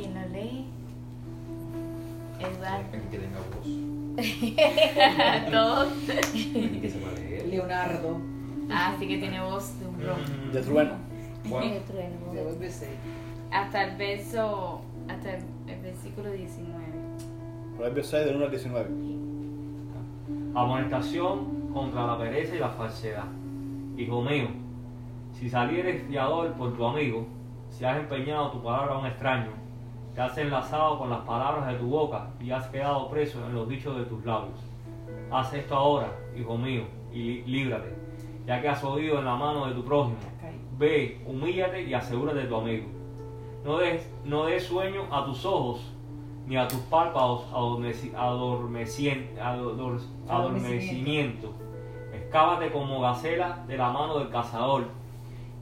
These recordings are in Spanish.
¿Quién lo lee? Eduardo. El que tenga voz. Todos. El que sepa leer. Leonardo. Ah, sí que tiene voz de un rojo. De trueno. Bueno, De trueno. Debe ser. Hasta el verso, hasta el, el versículo 19. Proverbios 6, del 1 al 19. Amonestación contra la pereza y la falsedad. Hijo mío, si salieres fiador por tu amigo, si has empeñado tu palabra a un extraño, te has enlazado con las palabras de tu boca y has quedado preso en los dichos de tus labios. Haz esto ahora, hijo mío, y líbrate, ya que has oído en la mano de tu prójimo. Ve, humíllate y asegúrate de tu amigo. No des, no des sueño a tus ojos, ni a tus párpados adormeci- adormecien- ador- adormecimiento. Excávate como gacela de la mano del cazador,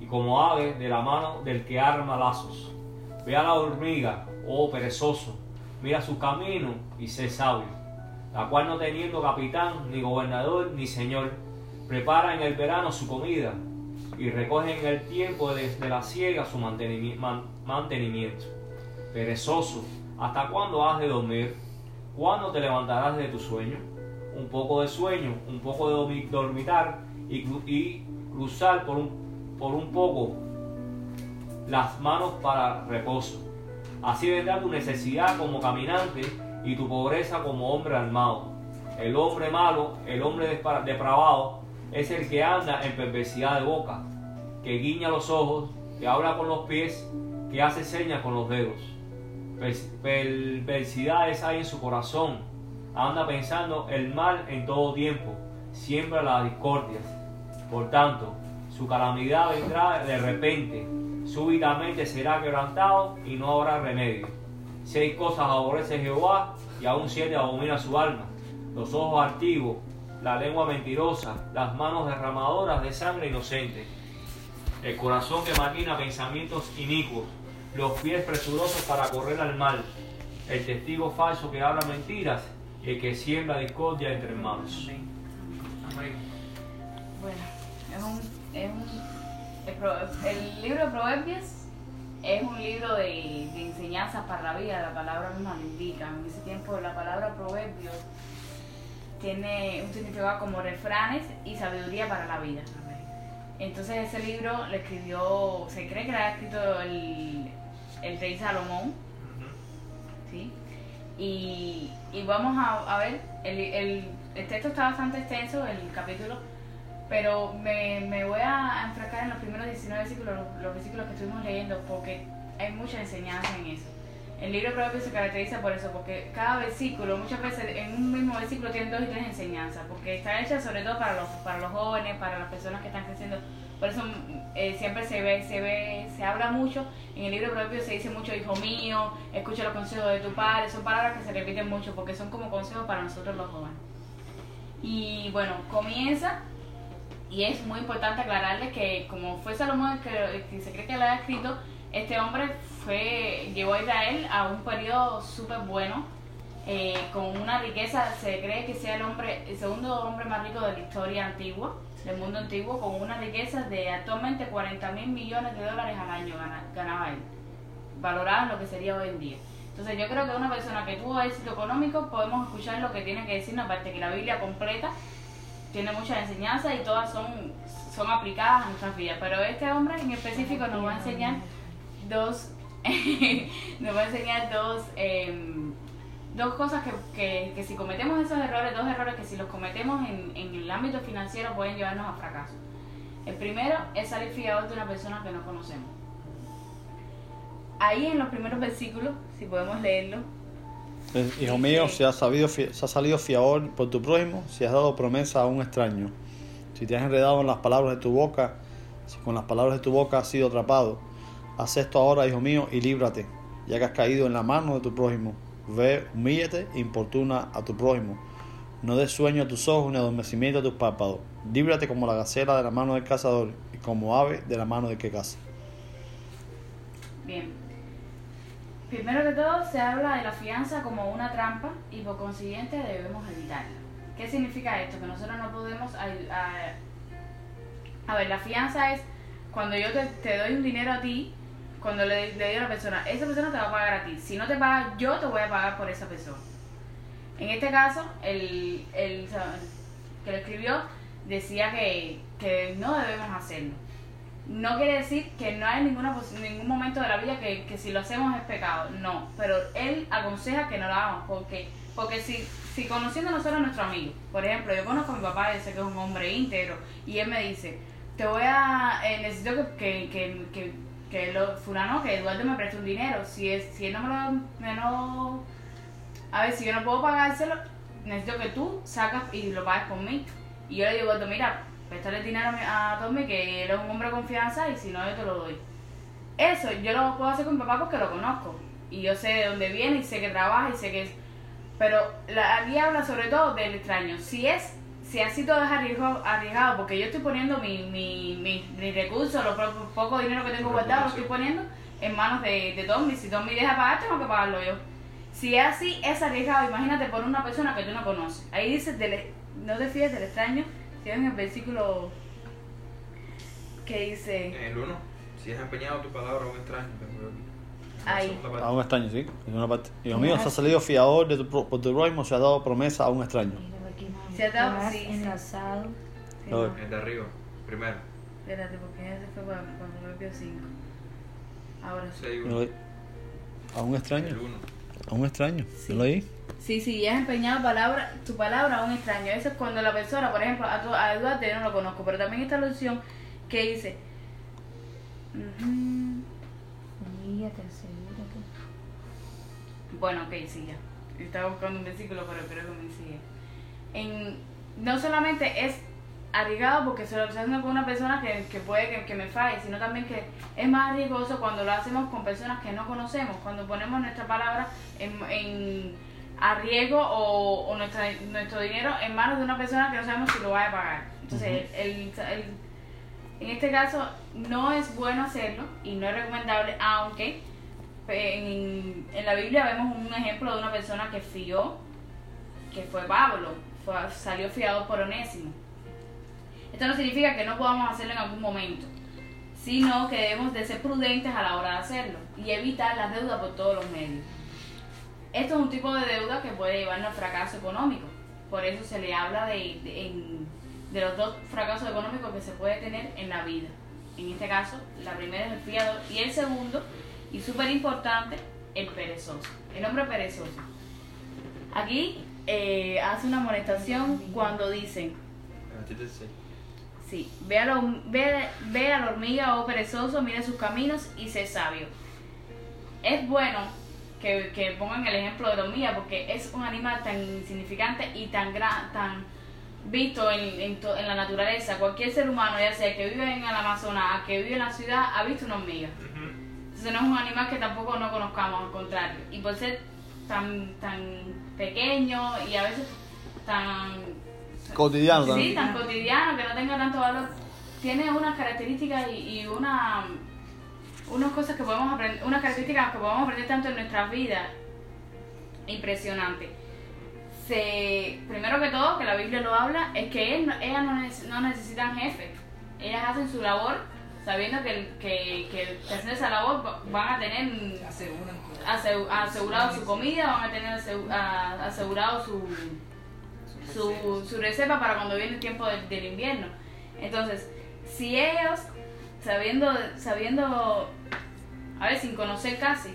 y como ave de la mano del que arma lazos. Ve a la hormiga, oh perezoso, mira su camino y sé sabio, la cual no teniendo capitán, ni gobernador, ni señor, prepara en el verano su comida y recoge en el tiempo desde la siega su mantenimi- man- mantenimiento. Perezoso, ¿hasta cuándo has de dormir? ¿Cuándo te levantarás de tu sueño? Un poco de sueño, un poco de dormi- dormitar y cruzar por un, por un poco las manos para reposo. Así vendrá tu necesidad como caminante y tu pobreza como hombre armado. El hombre malo, el hombre depravado, es el que anda en perversidad de boca, que guiña los ojos, que habla con los pies, que hace señas con los dedos. Perversidades hay en su corazón, anda pensando el mal en todo tiempo, siembra las discordias. Por tanto, su calamidad vendrá de repente, súbitamente será quebrantado y no habrá remedio. Seis cosas aborrece Jehová y aún siete abomina su alma. Los ojos altivos, la lengua mentirosa, las manos derramadoras de sangre inocente, el corazón que maquina pensamientos inicuos, los pies presurosos para correr al mal, el testigo falso que habla mentiras y el que siembra discordia entre hermanos. Amén. Bueno, es un, es un el, libro de Proverbios es un libro de, enseñanzas para la vida, la palabra misma lo indica. En ese tiempo la palabra Proverbios tiene un significado como refranes y sabiduría para la vida. Entonces ese libro lo escribió, se cree que lo ha escrito el, el rey Salomón, ¿sí? Y, y vamos a, a ver, el, el, el texto está bastante extenso, el capítulo, pero me, me voy a enfrascar en los primeros 19 versículos, los, los versículos que estuvimos leyendo, porque hay mucha enseñanza en eso. El libro Proverbios se caracteriza por eso, porque cada versículo, muchas veces en un mismo versículo tienen dos y tres enseñanzas, porque está hecha sobre todo para los, para los jóvenes, para las personas que están creciendo. Por eso eh, siempre se ve, se ve, se habla mucho, en el libro Proverbios se dice mucho, hijo mío, escucha los consejos de tu padre, son palabras que se repiten mucho, porque son como consejos para nosotros los jóvenes. Y bueno, comienza y es muy importante aclararles que como fue Salomón el que, se cree que lo ha escrito, este hombre fue llevó a Israel a un periodo súper bueno, eh, con una riqueza, se cree que sea el hombre, el segundo hombre más rico de la historia antigua, del mundo antiguo, con una riqueza de actualmente 40 mil millones de dólares al año gana- ganaba él, valorado en lo que sería hoy en día. Entonces yo creo que una persona que tuvo éxito económico podemos escuchar lo que tiene que decirnos, aparte que la Biblia completa tiene muchas enseñanzas y todas son, son aplicadas a nuestras vidas. Pero este hombre en específico nos va a enseñar dos, nos va a enseñar dos, em, dos cosas que, que, que si cometemos esos errores, dos errores que si los cometemos en, en el ámbito financiero pueden llevarnos a fracaso. El primero es salir fiador de una persona que no conocemos. Ahí en los primeros versículos, si podemos leerlo, Eh, Hijo mío, si has, sabido, si has salido fiador por tu prójimo, si has dado promesa a un extraño, si te has enredado en las palabras de tu boca, si con las palabras de tu boca has sido atrapado, haz esto ahora, hijo mío, y líbrate, ya que has caído en la mano de tu prójimo. Ve, humíllate importuna a tu prójimo. No des sueño a tus ojos ni adormecimiento a tus párpados. Líbrate como la gacela de la mano del cazador y como ave de la mano del que caza. Bien. Primero que todo se habla de la fianza como una trampa y por consiguiente debemos evitarla. ¿Qué significa esto? Que nosotros no podemos... A, ver, la fianza es cuando yo te, te doy un dinero a ti cuando le, le digo a la persona, esa persona te va a pagar a ti. Si no te paga, yo te voy a pagar por esa persona. En este caso, el, el que lo escribió decía que, que no debemos hacerlo. No quiere decir que no hay ninguna ningún momento de la vida que, que si lo hacemos es pecado, no, pero él aconseja que no lo hagamos, porque, porque si, si conociendo nosotros a nuestro amigo, por ejemplo, yo conozco a mi papá, yo sé que es un hombre íntegro, y él me dice, te voy a, eh, necesito que, que, que, que, lo, fulano, que Eduardo me preste un dinero, si, es, si él no me lo, me lo, a ver, si yo no puedo pagárselo, necesito que tú sacas y lo pagues mí. Y yo le digo, Eduardo, mira, préstale dinero a, Tommy, que él es un hombre de confianza y si no, yo te lo doy. Eso yo lo puedo hacer con mi papá porque lo conozco. Y yo sé de dónde viene y sé que trabaja y sé que es... Pero la, aquí habla sobre todo del extraño. Si es, si así todo es arriesgado, arriesgado porque yo estoy poniendo mi, mi, mi, mi recurso, lo po- poco dinero que tengo guardado, lo estoy poniendo en manos de, de Tommy. Si Tommy deja pagar, tengo que pagarlo yo. Si es así, es arriesgado. Imagínate por una persona que tú no conoces. Ahí dice, del- no te fíes del extraño. Si en el versículo que dice... En el 1, si has empeñado tu palabra a un extraño, Ahí. A un extraño, sí. En una parte. Hijo mío, se ha salido fiador de tu, pro- por tu prójimo, se ha dado promesa a un extraño. Se ha dado- sí, enlazado. Sí, no. El de arriba, primero. Espérate, porque ese fue para, Proverbios 5. Ahora sí. 6, Yo lo di- A un extraño. El 1. A un extraño. Sí. Lo di. Sí, sí, ya has empeñado palabra, tu palabra a un extraño. Eso es cuando la persona, por ejemplo, a, tu, a Eduardo yo no lo conozco, pero también está la opción que dice... ujú, Mira, te aseguro que. Bueno, ok, sí, ya. Estaba buscando un versículo, pero creo que me sigue. En, no solamente es arriesgado porque se lo estoy haciendo con una persona que, que puede que, que me falle, sino también que es más riesgoso cuando lo hacemos con personas que no conocemos, cuando ponemos nuestra palabra en, en a riesgo o, o nuestra, nuestro dinero en manos de una persona que no sabemos si lo va a pagar. Entonces, el, el- en este caso no es bueno hacerlo y no es recomendable, aunque en, en la Biblia vemos un ejemplo de una persona que fió, que fue Pablo, fue, salió fiado por Onésimo. Esto no significa que no podamos hacerlo en algún momento, sino que debemos de ser prudentes a la hora de hacerlo y evitar las deudas por todos los medios. Esto es un tipo de deuda que puede llevarnos al fracaso económico. Por eso se le habla de, de- en- de los dos fracasos económicos que se puede tener en la vida. En este caso, la primera es el fiador y el segundo, y súper importante, el perezoso. El hombre perezoso. Aquí eh, hace una amonestación cuando dicen. Sí, ve a, la, ve, ve a la hormiga o perezoso, mira sus caminos y sé sabio. Es bueno que, que pongan el ejemplo de la hormiga porque es un animal tan insignificante y tan gran, tan visto en, en, to- en la naturaleza. Cualquier ser humano, ya sea que vive en el Amazonas, que vive en la ciudad, ha visto una hormiga. Entonces no es un animal que tampoco no conozcamos, al contrario. Y por ser tan, tan pequeño y a veces tan Cotidiano Sí, también. tan cotidiano, que no tenga tanto valor. Tiene unas características y, y una unas cosas que podemos aprender, unas características que podemos aprender tanto en nuestras vidas. Impresionante. Se, primero que todo, que la Biblia lo habla, es que él, ellas no, neces- no necesitan jefe. Ellas hacen su labor sabiendo que, que, que, haciendo esa labor va- van a tener asegu- asegurado su comida, van a tener asegurado su, su, su reserva para cuando viene el tiempo del, del invierno. Entonces, si ellos, sabiendo, sabiendo, a ver, sin conocer casi,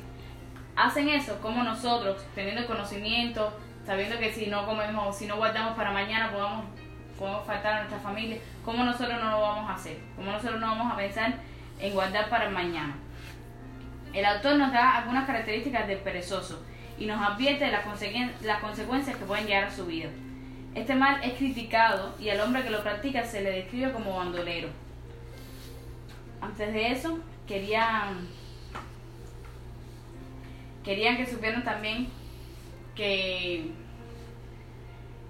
hacen eso, como nosotros, teniendo conocimiento, sabiendo que si no comemos, si no guardamos para mañana, podamos, podemos faltar a nuestra familia, ¿cómo nosotros no lo vamos a hacer? ¿Cómo nosotros no vamos a pensar en guardar para mañana? El autor nos da algunas características del perezoso y nos advierte de las, consequen- las consecuencias que pueden llegar a su vida. Este mal es criticado y al hombre que lo practica se le describe como bandolero. Antes de eso, querían, querían que supieran también que,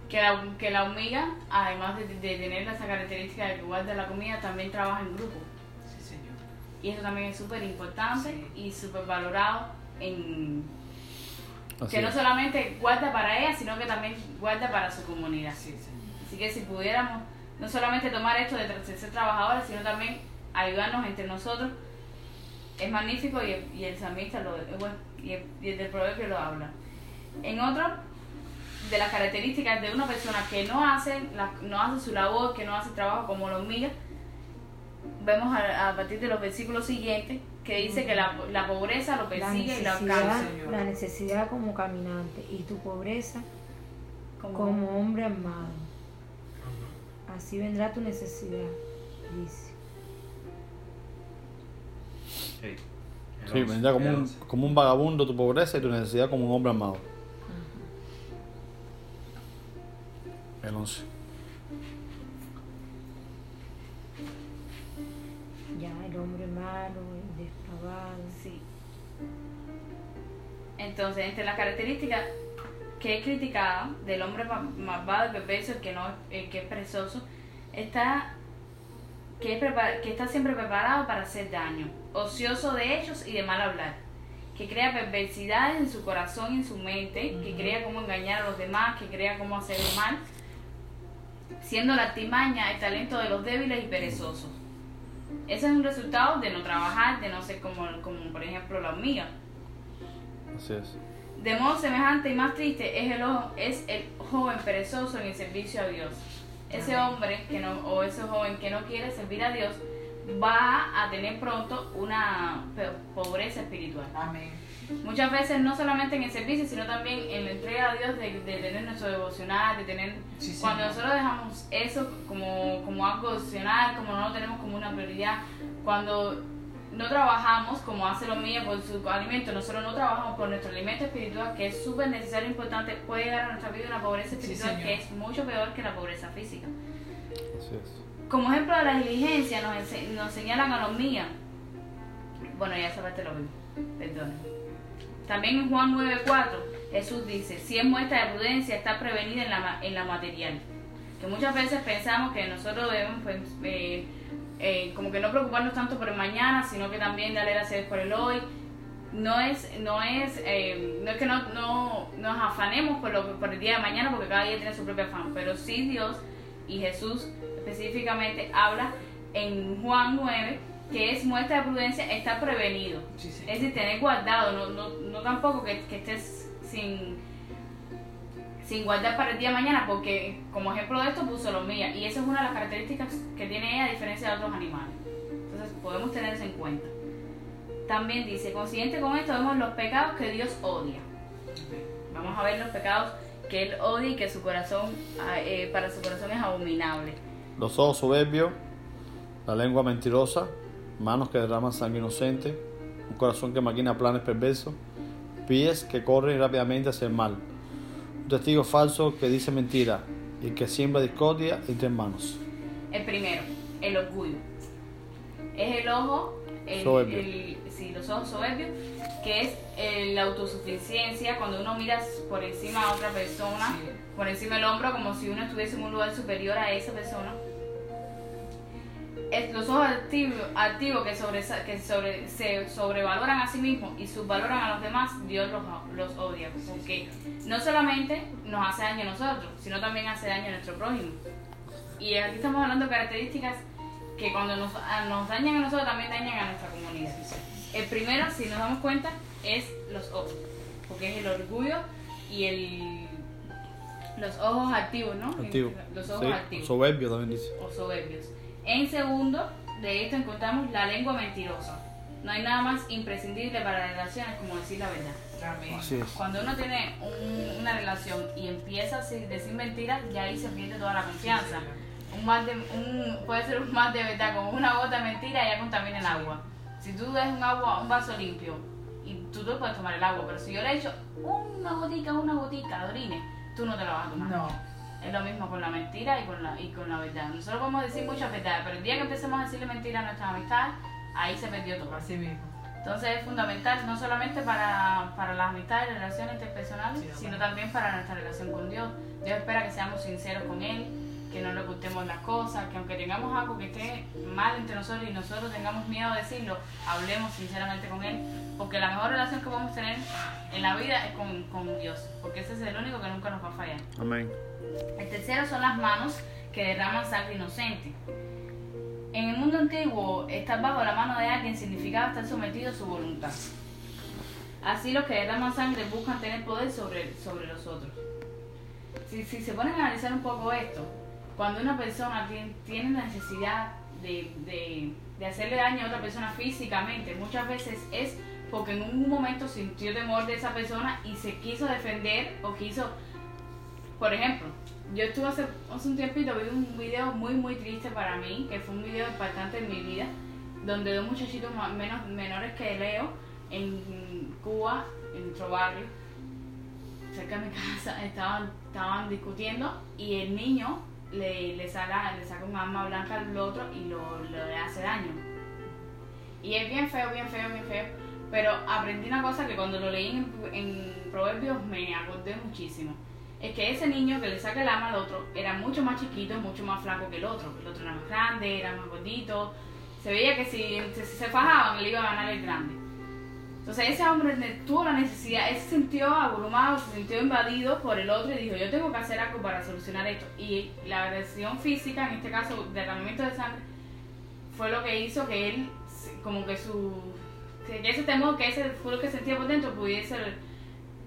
que, la, que la hormiga, además de, de tener esa característica de que guarda la comida, también trabaja en grupo. Sí, señor. Y eso también es súper importante y súper valorado en Así que no es. solamente guarda para ella, sino que también guarda para su comunidad. Sí, señor. Así que si pudiéramos no solamente tomar esto de ser trabajadores, sino también ayudarnos entre nosotros es magnífico y el, y el salmista lo, eh, bueno, y el, y el del proverbio lo habla. En otro, de las características de una persona que no hace, la- no hace su labor, que no hace trabajo como la hormiga, vemos a, a partir de los versículos siguientes que dice que la, la pobreza lo persigue y lo alcanza. La necesidad como caminante y tu pobreza Como- como hombre armado. Así vendrá tu necesidad, dice. El Sí, once, vendrá como el un, como un vagabundo tu pobreza y tu necesidad como un hombre amado. El 11. Ya el hombre malo, el depravado. Sí. Entonces, entre las características que es criticada del hombre ma- malvado y perverso, el que, no, el que es perezoso, está que, es que está siempre preparado para hacer daño, ocioso de hechos y de mal hablar, que crea perversidades en su corazón y en su mente, que crea cómo engañar a los demás, que crea cómo hacer el mal, siendo la artimaña el talento de los débiles y perezosos. Ese es un resultado de no trabajar, de no ser como, como por ejemplo la hormiga. Así es. De modo semejante y más triste es el, ojo- es el joven perezoso en el servicio a Dios. Ese hombre que no, o ese joven que no quiere servir a Dios va a tener pronto una pobreza espiritual. Amén. Muchas veces no solamente en el servicio, sino también en la entrega a Dios de, de tener nuestro devocional, de tener... Sí, cuando nosotros dejamos eso como, como algo opcional, como no lo tenemos como una prioridad, cuando no trabajamos como hace lo mío por su alimento, nosotros no trabajamos por nuestro alimento espiritual, que es súper necesario e importante, puede llegar a nuestra vida una pobreza espiritual que es mucho peor que la pobreza física. Así es. Como ejemplo de la diligencia nos, ense- nos señalan a los mías. Bueno, ya parte lo vi. Perdón. También en Juan 9.4 Jesús dice, si es muestra de prudencia, está prevenida en la, ma- en la material. Que muchas veces pensamos que nosotros debemos pues, eh, eh, como que no preocuparnos tanto por el mañana, sino que también darle gracias por el hoy. No es, no es, eh, no es que no, no nos afanemos por, lo, por el día de mañana, porque cada día tiene su propio afán, pero sí Dios y Jesús específicamente habla en Juan 9 que es muestra de prudencia estar prevenido. Sí, Es Señor. decir, tener guardado, no, no, no tampoco que, que estés sin, sin guardar para el día de mañana, porque como ejemplo de esto puso los mías, y esa es una de las características que tiene ella a diferencia de otros animales. Entonces podemos tener eso en cuenta. También dice, consiguiente con esto vemos los pecados que Dios odia. Vamos a ver los pecados que Él odia y que su corazón, ah, eh, para su corazón es abominable. Los ojos soberbios, la lengua mentirosa, manos que derraman sangre inocente, un corazón que maquina planes perversos, pies que corren rápidamente hacia el mal, testigo falso que dice mentira y que siembra discordia entre hermanos. El primero, el orgullo. Es el ojo, el, Soberbio. el- sí, los ojos soberbios, que es eh, la autosuficiencia, cuando uno mira por encima a otra persona, Sí. por encima del hombro, como si uno estuviese en un lugar superior a esa persona. Los ojos activos, activos que, sobresa- que sobre, se sobrevaloran a sí mismos y subvaloran a los demás, Dios los, los odia. Porque no solamente nos hace daño a nosotros, sino también hace daño a nuestro prójimo. Y aquí estamos hablando de características que cuando nos, a- nos dañan a nosotros también dañan a nuestra comunidad. El primero, si nos damos cuenta, es los ojos, porque es el orgullo y el los ojos activos, ¿no? Activo. Los ojos Sí, activos Soberbio también dice. o soberbios. En segundo, de esto encontramos la lengua mentirosa. No hay nada más imprescindible para las relaciones como decir la verdad. Así es. Cuando uno tiene un- una relación y empieza a decir mentiras, ya ahí se pierde toda la confianza. Un mal de, un, puede ser un mal de verdad, como una gota de mentira ya contamina el agua. Si tú des un agua, un vaso limpio y tú te puedes tomar el agua, pero si yo le he hecho una gotica, una gotica de orine, tú no te la vas a tomar. No. Es lo mismo con la mentira y con la, y con la verdad. Nosotros podemos decir muchas verdades, pero el día que empecemos a decirle mentira a nuestras amistades, ahí se perdió todo. Así mismo. Entonces es fundamental no solamente para, para las amistades y relaciones interpersonales, Sí, sino también para nuestra relación con Dios. Dios espera que seamos sinceros con Él, que no le ocultemos las cosas, que aunque tengamos algo que esté mal entre nosotros y nosotros tengamos miedo a decirlo, hablemos sinceramente con Él, porque la mejor relación que podemos tener en la vida es con, con Dios, porque ese es el único que nunca nos va a fallar. Amén. El tercero son las manos que derraman sangre inocente. En el mundo antiguo, estar bajo la mano de alguien significaba estar sometido a su voluntad. Así los que derraman sangre buscan tener poder sobre, sobre los otros. Si, si se ponen a analizar un poco esto, cuando una persona tiene, tiene necesidad de, de, de hacerle daño a otra persona físicamente, muchas veces es porque en un momento sintió temor de esa persona y se quiso defender o quiso, por ejemplo, yo estuve hace, hace un tiempito, vi un video muy muy triste para mí, que fue un video impactante en mi vida, donde dos muchachitos menos, menores que Leo, en Cuba, en nuestro barrio, cerca de mi casa, estaban, estaban discutiendo y el niño le, le, saca, le saca un arma blanca al otro y lo, lo le hace daño. Y es bien feo, bien feo, bien feo. Pero aprendí una cosa que cuando lo leí en, en Proverbios me acordé muchísimo. Es que ese niño que le saca el arma al otro era mucho más chiquito, mucho más flaco que el otro. El otro era más grande, era más gordito. Se veía que si, si se fajaban, le iba a ganar el grande. Entonces ese hombre tuvo la necesidad, él se sintió abrumado, se sintió invadido por el otro y dijo, yo tengo que hacer algo para solucionar esto. Y la agresión física, en este caso derramamiento de sangre, fue lo que hizo que él, como que su, que ese temor, que ese fue lo que sentía por dentro, pudiese,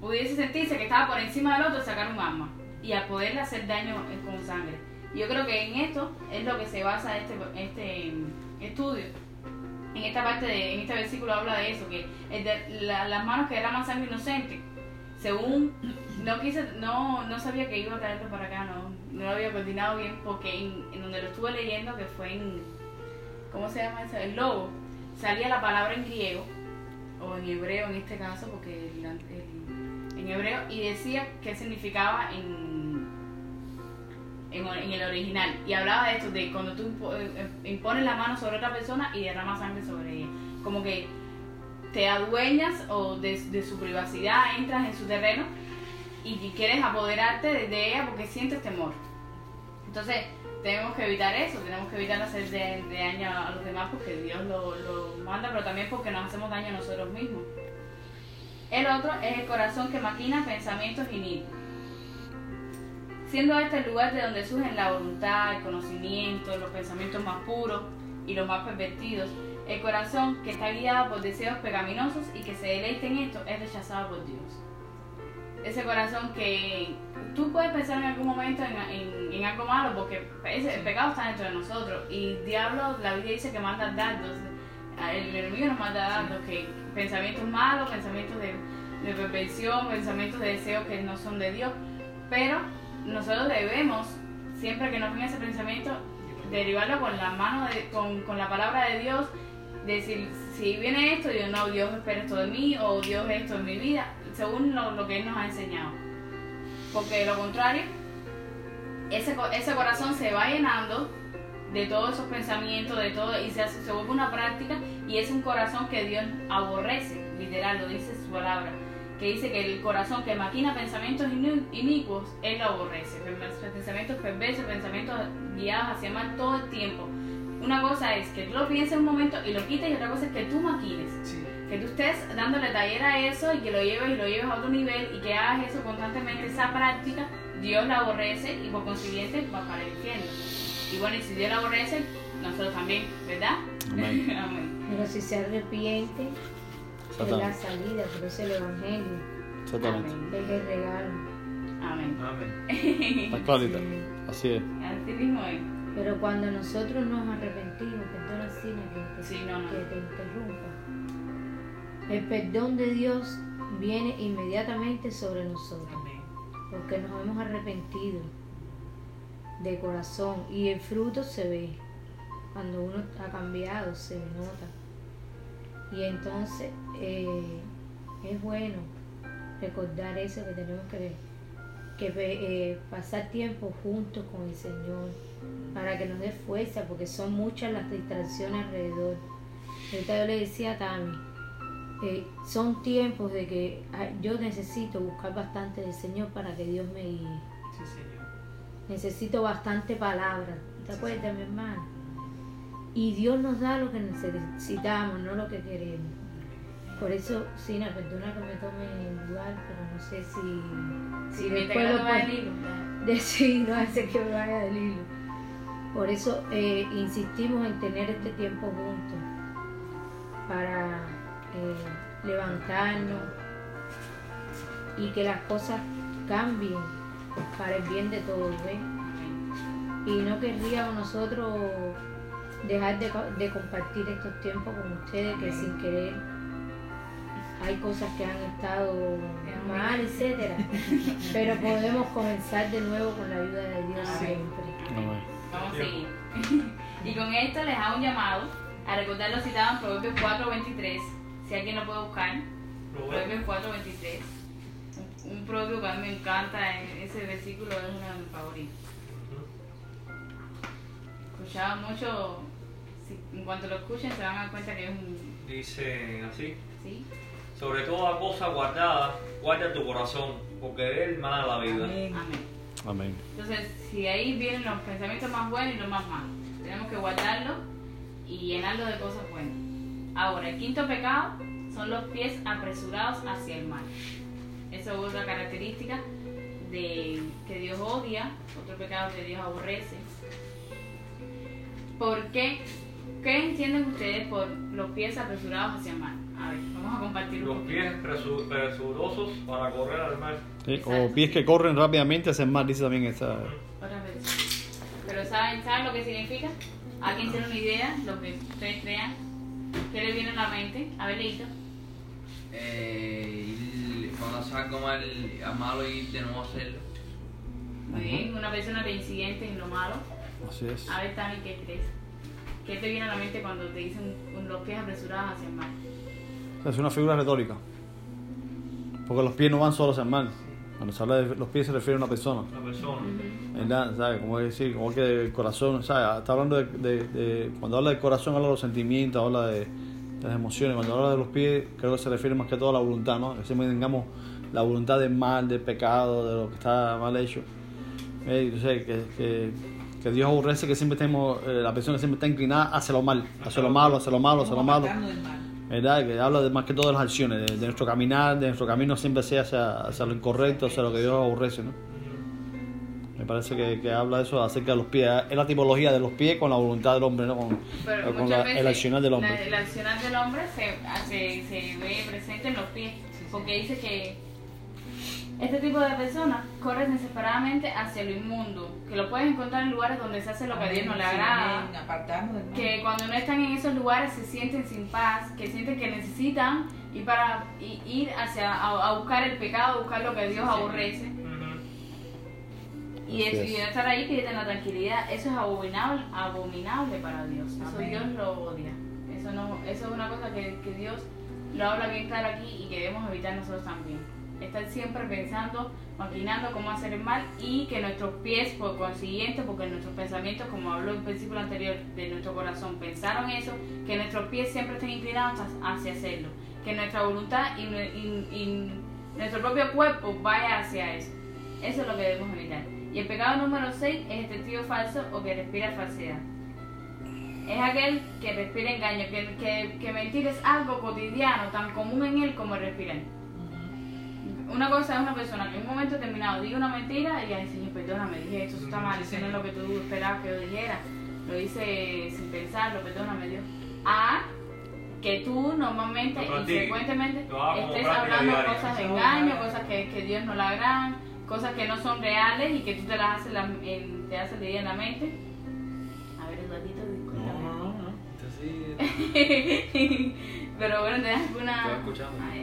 pudiese sentirse que estaba por encima del otro sacar un arma y a poderle hacer daño eh, con sangre. Yo creo que en esto es lo que se basa este, este estudio en esta parte de, en este versículo habla de eso, que las manos que derraman sangre inocente, según no quise, no, no sabía que iba a traerlo para acá, no, no lo había coordinado bien, porque en, donde lo estuve leyendo, que fue en, ¿cómo se llama eso? El logo, salía la palabra en griego, o en hebreo en este caso, porque en hebreo, y decía qué significaba en en, el original. Y hablaba de esto de cuando tú impo- eh, impones la mano sobre otra persona y derramas sangre sobre ella. Como que te adueñas o de, su privacidad entras en su terreno y quieres apoderarte de, ella porque sientes temor. Entonces tenemos que evitar eso tenemos que evitar hacer de daño a los demás porque Dios lo, lo manda pero también porque nos hacemos daño a nosotros mismos. El otro es el corazón que maquina pensamientos inicuos siendo este el lugar de donde surgen la voluntad, el conocimiento, los pensamientos más puros y los más pervertidos, el corazón que está guiado por deseos pecaminosos y que se deleita en esto es rechazado por Dios. Ese corazón que tú puedes pensar en algún momento en, en- en algo malo porque ese- el pecado está dentro de nosotros. Y el diablo, la Biblia dice que manda dardos, el enemigo nos manda dardos, que pensamientos malos, pensamientos de, de perversión, pensamientos de deseos que no son de Dios, pero nosotros debemos, siempre que nos venga ese pensamiento, derivarlo con la mano, de- con, con la palabra de Dios, decir, si viene esto, yo no, Dios espera esto de mí, o Dios esto en mi vida, según lo, lo que Él nos ha enseñado. Porque de lo contrario, ese, ese corazón se va llenando de todos esos pensamientos, de todo, y se, hace, se vuelve una práctica, y es un corazón que Dios aborrece, literal, lo dice su palabra que dice que el corazón que maquina pensamientos inicuos, él lo aborrece. Pensamientos perversos, pensamientos guiados hacia mal todo el tiempo. Una cosa es que tú lo pienses un momento y lo quites y otra cosa es que tú maquines. Sí. Que tú estés dándole taller a eso y que lo lleves y lo lleves a otro nivel y que hagas eso constantemente, esa práctica, Dios la aborrece y por consiguiente va para el infierno. Y bueno, y si Dios la aborrece, nosotros también, ¿verdad? Amén. Amén. Pero si se arrepiente, es la salida, pero es el evangelio, Exactamente. Amén. es el regalo. Amén. Amén. Está clarita. Sí. Así es. Así mismo es. Pero cuando nosotros nos arrepentimos, perdona Sina que te, Sí, no, no. que te interrumpa, el perdón de Dios viene inmediatamente sobre nosotros, Amén. porque nos hemos arrepentido de corazón y el fruto se ve. Cuando uno ha cambiado, se nota. Y entonces eh, es bueno recordar eso que tenemos que, que eh, pasar tiempo juntos con el Señor para que nos dé fuerza, porque son muchas las distracciones alrededor. Ahorita yo le decía a Tami, eh, son tiempos de que ah, yo necesito buscar bastante del Señor para que Dios me guíe. Sí, Señor. Necesito bastante palabra. ¿Te acuerdas, mi hermano? Y Dios nos da lo que necesitamos, no lo que queremos. Por eso, Sina, perdona que me tome el lugar, pero no sé si, si Si me después te lo va el puedo hilo. decir, no hace que me vaya del hilo. Por eso eh, insistimos en tener este tiempo juntos para eh, levantarnos y que las cosas cambien para el bien de todos, ¿ves? Y no querríamos nosotros dejar de, co- de compartir estos tiempos con ustedes que sin querer hay cosas que han estado mal, etcétera. Pero podemos comenzar de nuevo con la ayuda de Dios Amén. siempre. Amén. Vamos a seguir. y con esto les hago un llamado a recordar lo citado en Proverbios 4.23. Si alguien lo puede buscar. Proverbios 4.23. Un, un proverbio que a mí me encanta. e- Ese versículo es uno de mis favoritos. Escuchaba mucho. Si- en cuanto lo escuchen se van a dar cuenta que es un... Dice así. ¿Sí? Sobre toda cosa guardada, guarda tu corazón, porque de él mana la vida. Amén. Amén. Entonces, si ahí vienen los pensamientos más buenos y los más malos, tenemos que guardarlo y llenarlo de cosas buenas. Ahora, el quinto pecado son los pies apresurados hacia el mal. Eso es otra característica de que Dios odia, otro pecado que Dios aborrece. ¿Por qué? ¿Qué entienden ustedes por los pies apresurados hacia el mal? A ver, vamos a compartir un Los poquito. pies presu- presurosos para correr al mar. Sí, O pies que corren rápidamente hacen mal, dice también esta. Otra vez. Pero ¿saben, ¿saben lo que significa? ¿Alguien tiene una idea? Lo que ustedes crean. ¿Qué le viene a la mente? A ver, Leito. Eh, ir- cuando haces algo mal, a malo y de nuevo hacerlo. Muy bien, una persona de incidentes en lo malo. Así es. A ver, Tami, ¿qué crees? ¿Qué te viene a la mente cuando te dicen un- los pies apresurados hacia el mal? Es una figura retórica. Porque los pies no van solos al mal. Cuando se habla de los pies se refiere a una persona. La persona. ¿Verdad? ¿Sabes? Como decir, como que el corazón, ¿sabes? Está hablando de, de- de- Cuando habla del corazón, habla de los sentimientos, habla de, de las emociones. Cuando habla de los pies, creo que se refiere más que todo a la voluntad, ¿no? Que siempre tengamos la voluntad del mal, del pecado, de lo que está mal hecho. Eh, yo sé que, que, que Dios aborrece que siempre estemos, eh, la persona siempre está inclinada hacia lo mal, hacia lo malo, hacia lo malo, hacia lo malo. ¿verdad? Que habla de, más que todo de las acciones, de, de nuestro caminar, de nuestro camino siempre sea hacia, hacia lo incorrecto, hacia lo que Dios aborrece, ¿no? Me parece que, que habla eso acerca de los pies, es la tipología de los pies con la voluntad del hombre, ¿no? Con, con la- el accionar del hombre. la- el accionar del hombre se, se, se ve presente en los pies. Porque dice que este tipo de personas corren desesperadamente hacia lo inmundo. Que lo puedes encontrar en lugares donde se hace lo que a Dios no le agrada. que cuando no están en esos lugares se sienten sin paz, que sienten que necesitan ir para ir hacia a, a buscar el pecado, a buscar lo que Dios aborrece. Y, eso, es. y no estar ahí pierden la tranquilidad. Eso es abominable, abominable para Dios. Eso Amén. Dios lo odia. Eso no, eso es una cosa que, que Dios lo habla bien claro aquí y que debemos evitar nosotros también. Estar siempre pensando, maquinando cómo hacer el mal y que nuestros pies, por consiguiente, porque nuestros pensamientos, como habló en el versículo anterior, de nuestro corazón, pensaron eso, que nuestros pies siempre estén inclinados hacia- hacerlo. Que nuestra voluntad y, nue- y- y nuestro propio cuerpo vaya hacia eso. Eso es lo que debemos evitar. Y el pecado número 6 es el testigo falso o que respira falsedad. Es aquel que respira engaño, que, que, que mentir es algo cotidiano, tan común en él como respirar. Una cosa es una persona que en un momento determinado diga una mentira y ay Señor, perdóname, dije esto, eso está mal, eso no es lo que tú esperabas que yo dijera. Lo hice sin pensarlo, perdóname Dios. A que tú normalmente y frecuentemente estés hablando cosas de engaño, cosas que, que Dios no le agradan, cosas que no son reales y que tú te las haces, la- en- te haces leer en la mente. A ver, Eduardito, discúlpame. No, no, no, no. Sí. Pero bueno, te das alguna. Estaba escuchando. Ay.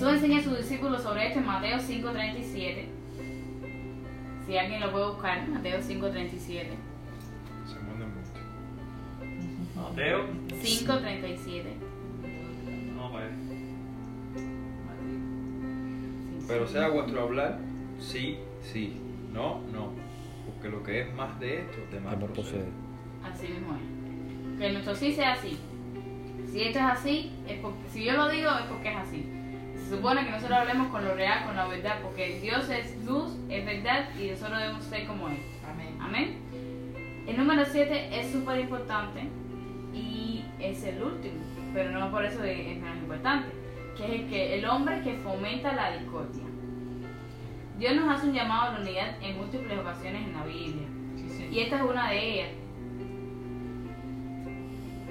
Jesús enseña a sus discípulos sobre esto en Mateo 5:37. Si alguien lo puede buscar, Mateo 5:37. Sermón del monte. Mateo. 5:37. No, pues. Pero sea vuestro hablar, sí, sí, no, no. Porque lo que es más de esto, de más procede. procede. Así mismo es. Que nuestro sí sea así. Si esto es así, es porque, si yo lo digo es porque es así. Se supone que nosotros hablemos con lo real, con la verdad, porque Dios es luz, es verdad y nosotros debemos ser como Él. Amén. Amén. El número 7 es súper importante y es el último, pero no por eso es menos importante, que es el, que, el hombre que fomenta la discordia. Dios nos hace un llamado a la unidad en múltiples ocasiones en la Biblia. Sí. Y esta es una de ellas.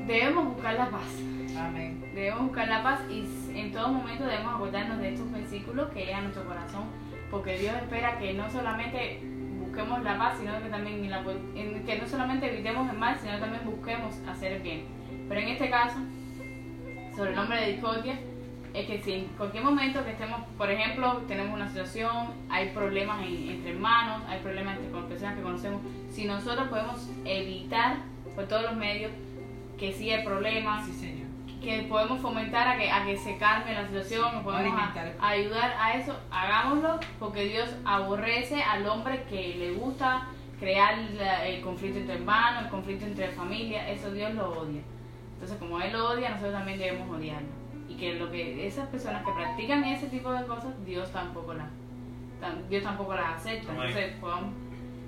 Debemos buscar la paz. Amén. Debemos buscar la paz y en todo momento debemos acordarnos de estos versículos que llegan a nuestro corazón, porque Dios espera que no solamente busquemos la paz, sino que también que no solamente evitemos el mal, sino también busquemos hacer el bien. Pero en este caso, sobre el nombre de discordia, es que si en cualquier momento que estemos, por ejemplo, tenemos una situación, hay problemas en- entre hermanos, hay problemas entre con personas que conocemos, si nosotros podemos evitar por todos los medios que sí hay problemas, Sí, señor. Que podemos fomentar a que, a que se calme la situación, podemos a- a ayudar a eso, hagámoslo, porque Dios aborrece al hombre que le gusta crear la- el conflicto entre hermanos, el conflicto entre familia, eso Dios lo odia. Entonces, como Él lo odia, nosotros también debemos odiarlo. Y que lo que esas personas que practican ese tipo de cosas, Dios tampoco las, Dios tampoco las acepta. Entonces, podamos-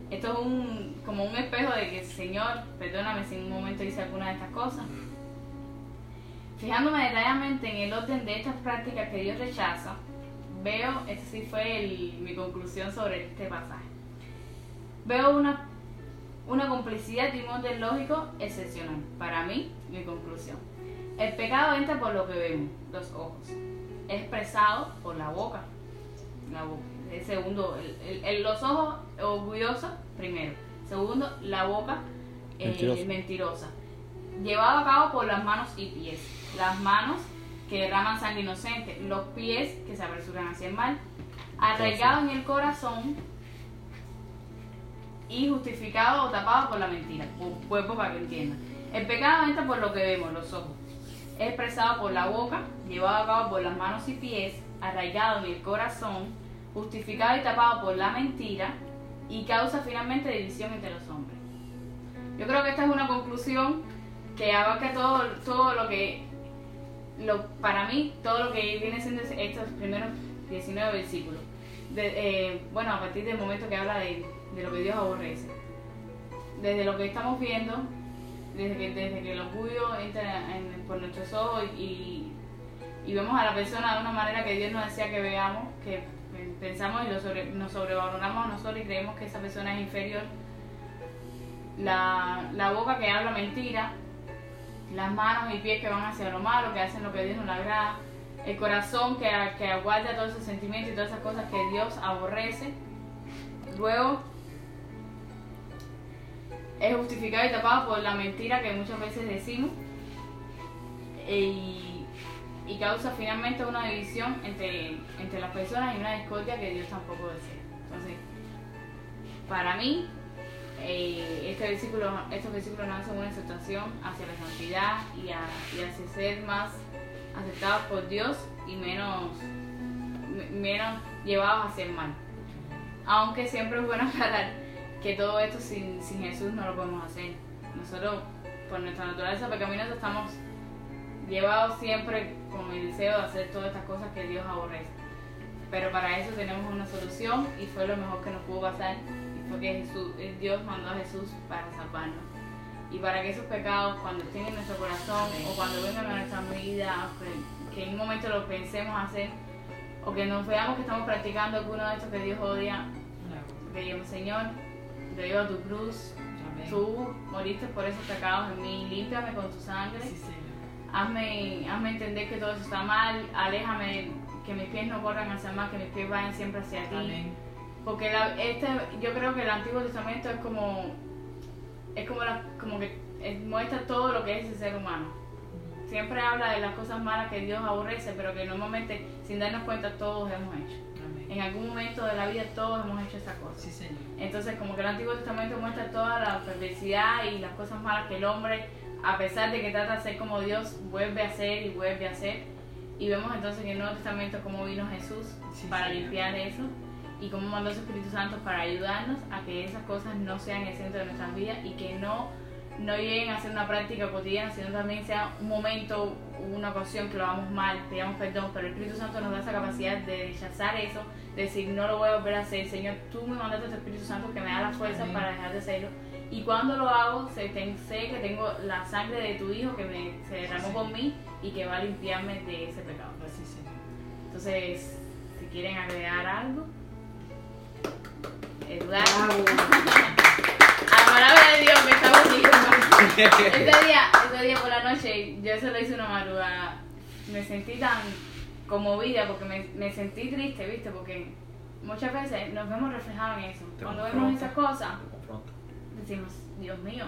esto es un, como un espejo de que, Señor, perdóname si en un momento hice alguna de estas cosas. Fijándome detalladamente en el orden de estas prácticas que Dios rechaza, veo, esta sí fue el- mi conclusión sobre este pasaje, veo una, una complicidad y un orden lógico excepcional. Para mí, mi conclusión. El pecado entra por lo que vemos, los ojos. Es expresado por la boca. La boca. El segundo, el- el- el- los ojos orgullosos, primero. Segundo, la boca eh, Mentirosa. mentirosa. Llevado a cabo por las manos y pies. Las manos que derraman sangre inocente. Los pies que se apresuran hacia el mal. Arraigado en el corazón y justificado o tapado por la mentira. Un cuerpo para que entiendan. El pecado entra por lo que vemos, los ojos. Es expresado por la boca, llevado a cabo por las manos y pies, arraigado en el corazón, justificado y tapado por la mentira y causa finalmente división entre los hombres. Yo creo que esta es una conclusión que abarca todo, todo lo que, lo, para mí, todo lo que viene siendo estos primeros 19 versículos. Eh, bueno, a partir del momento que habla de, de lo que Dios aborrece. Desde lo que estamos viendo, desde que, desde que el orgullo entra en- por nuestros ojos y, y vemos a la persona de una manera que Dios nos decía que veamos, que pensamos y lo sobre- nos sobrevaloramos a nosotros y creemos que esa persona es inferior. La, la boca que habla mentira, las manos y pies que van hacia lo malo, que hacen lo que Dios no le agrada, el corazón que, que aguarda todos esos sentimientos y todas esas cosas que Dios aborrece. Luego es justificado y tapado por la mentira que muchas veces decimos y, y causa finalmente una división entre, entre las personas y una discordia que Dios tampoco desea. Entonces, para mí, eh, este versículo, estos versículos nos hacen una exhortación hacia la santidad y, hacia ser más aceptados por Dios y menos, me- menos llevados hacia el mal. Aunque siempre es bueno aclarar que todo esto sin, sin Jesús no lo podemos hacer. Nosotros, por nuestra naturaleza pecaminosa, estamos llevados siempre con el deseo de hacer todas estas cosas que Dios aborrece. Pero para eso tenemos una solución y fue lo mejor que nos pudo pasar. Y fue que Jesús, eh, Dios mandó a Jesús para salvarnos. Y para que esos pecados, cuando estén en nuestro corazón o cuando vengan a nuestra vida, que, que en un momento lo pensemos hacer, o que nos veamos que estamos practicando alguno de estos que Dios odia, que digamos, Señor, te llevo a tu cruz, tú moriste por esos pecados en mí, límpiame con tu sangre Sí, hazme, hazme entender que todo eso está mal, aléjame, que mis pies no corran hacia mal, que mis pies vayan siempre hacia ti. Amén. Porque la- este, yo creo que el Antiguo Testamento es como, es como, la, como que muestra todo lo que es el ser humano. Siempre habla de las cosas malas que Dios aborrece, pero que normalmente, sin darnos cuenta, todos hemos hecho. Amén. En algún momento de la vida todos hemos hecho esa cosa. Sí, Señor. Entonces, como que el Antiguo Testamento muestra toda la perversidad y las cosas malas que el hombre, a pesar de que trata de ser como Dios, vuelve a hacer y vuelve a hacer. Y vemos entonces en el Nuevo Testamento cómo vino Jesús Sí, para limpiar eso y cómo mandó su Espíritu Santo para ayudarnos a que esas cosas no sean el centro de nuestras vidas y que no, no lleguen a ser una práctica cotidiana, sino también sea un momento, una ocasión que lo hagamos mal, pidamos perdón, pero el Espíritu Santo nos da esa capacidad de rechazar eso, de decir no lo voy a volver a hacer, Señor, tú me mandaste a tu Espíritu Santo que me da la fuerza Amén. para dejar de hacerlo. Y cuando lo hago, sé, que tengo la sangre de tu Hijo que me, se derramó Sí. por mí y que va a limpiarme de ese pecado. Sí, Señor. Entonces, si quieren agregar algo, Eduardo. A la palabra de Dios que está buenísima. Ese día, ese día por la noche, yo se lo hice una madrugada. Me sentí tan conmovida porque me, me sentí triste, ¿viste? Porque muchas veces nos vemos reflejados en eso. Cuando vemos esas cosas. Decimos, Dios mío,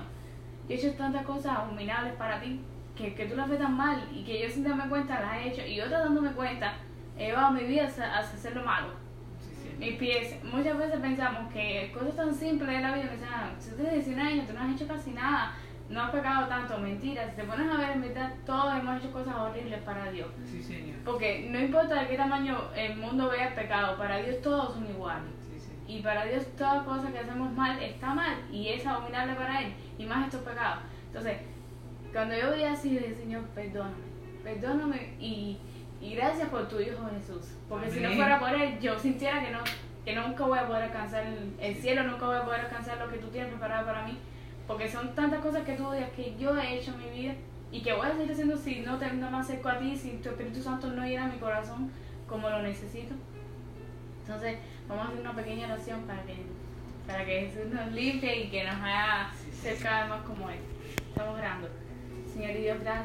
yo he hecho tantas cosas abominables para ti que, que tú las ves tan mal y que yo sin darme cuenta las he hecho y yo dándome cuenta he llevado mi vida hacia hacer lo malo. Mis pies, muchas veces pensamos que cosas tan simples de la vida, sean, si tú tienes 19 años, tú no has hecho casi nada, no has pecado tanto, mentira, si te pones a ver, en verdad, todos hemos hecho cosas horribles para Dios. Sí, señor. Porque no importa de qué tamaño el mundo vea el pecado, para Dios todos son iguales. Y para Dios toda cosa que hacemos mal está mal y es abominable para Él, y más estos pecados. Entonces, cuando yo veía así, dije, Señor, perdóname, perdóname y, y gracias por tu Hijo Jesús. Porque si no fuera por Él, yo sintiera que, no, que nunca voy a poder alcanzar el, el cielo, nunca voy a poder alcanzar lo que tú tienes preparado para mí. Porque son tantas cosas que tú odias que yo he hecho en mi vida y que voy a seguir haciendo si no te me acerco a ti, si tu Espíritu Santo no llena mi corazón como lo necesito. Entonces, vamos a hacer una pequeña oración para que, para que Jesús nos limpie y que nos haga ser cada vez más como Él. Estamos orando. Señor y Dios, gracias.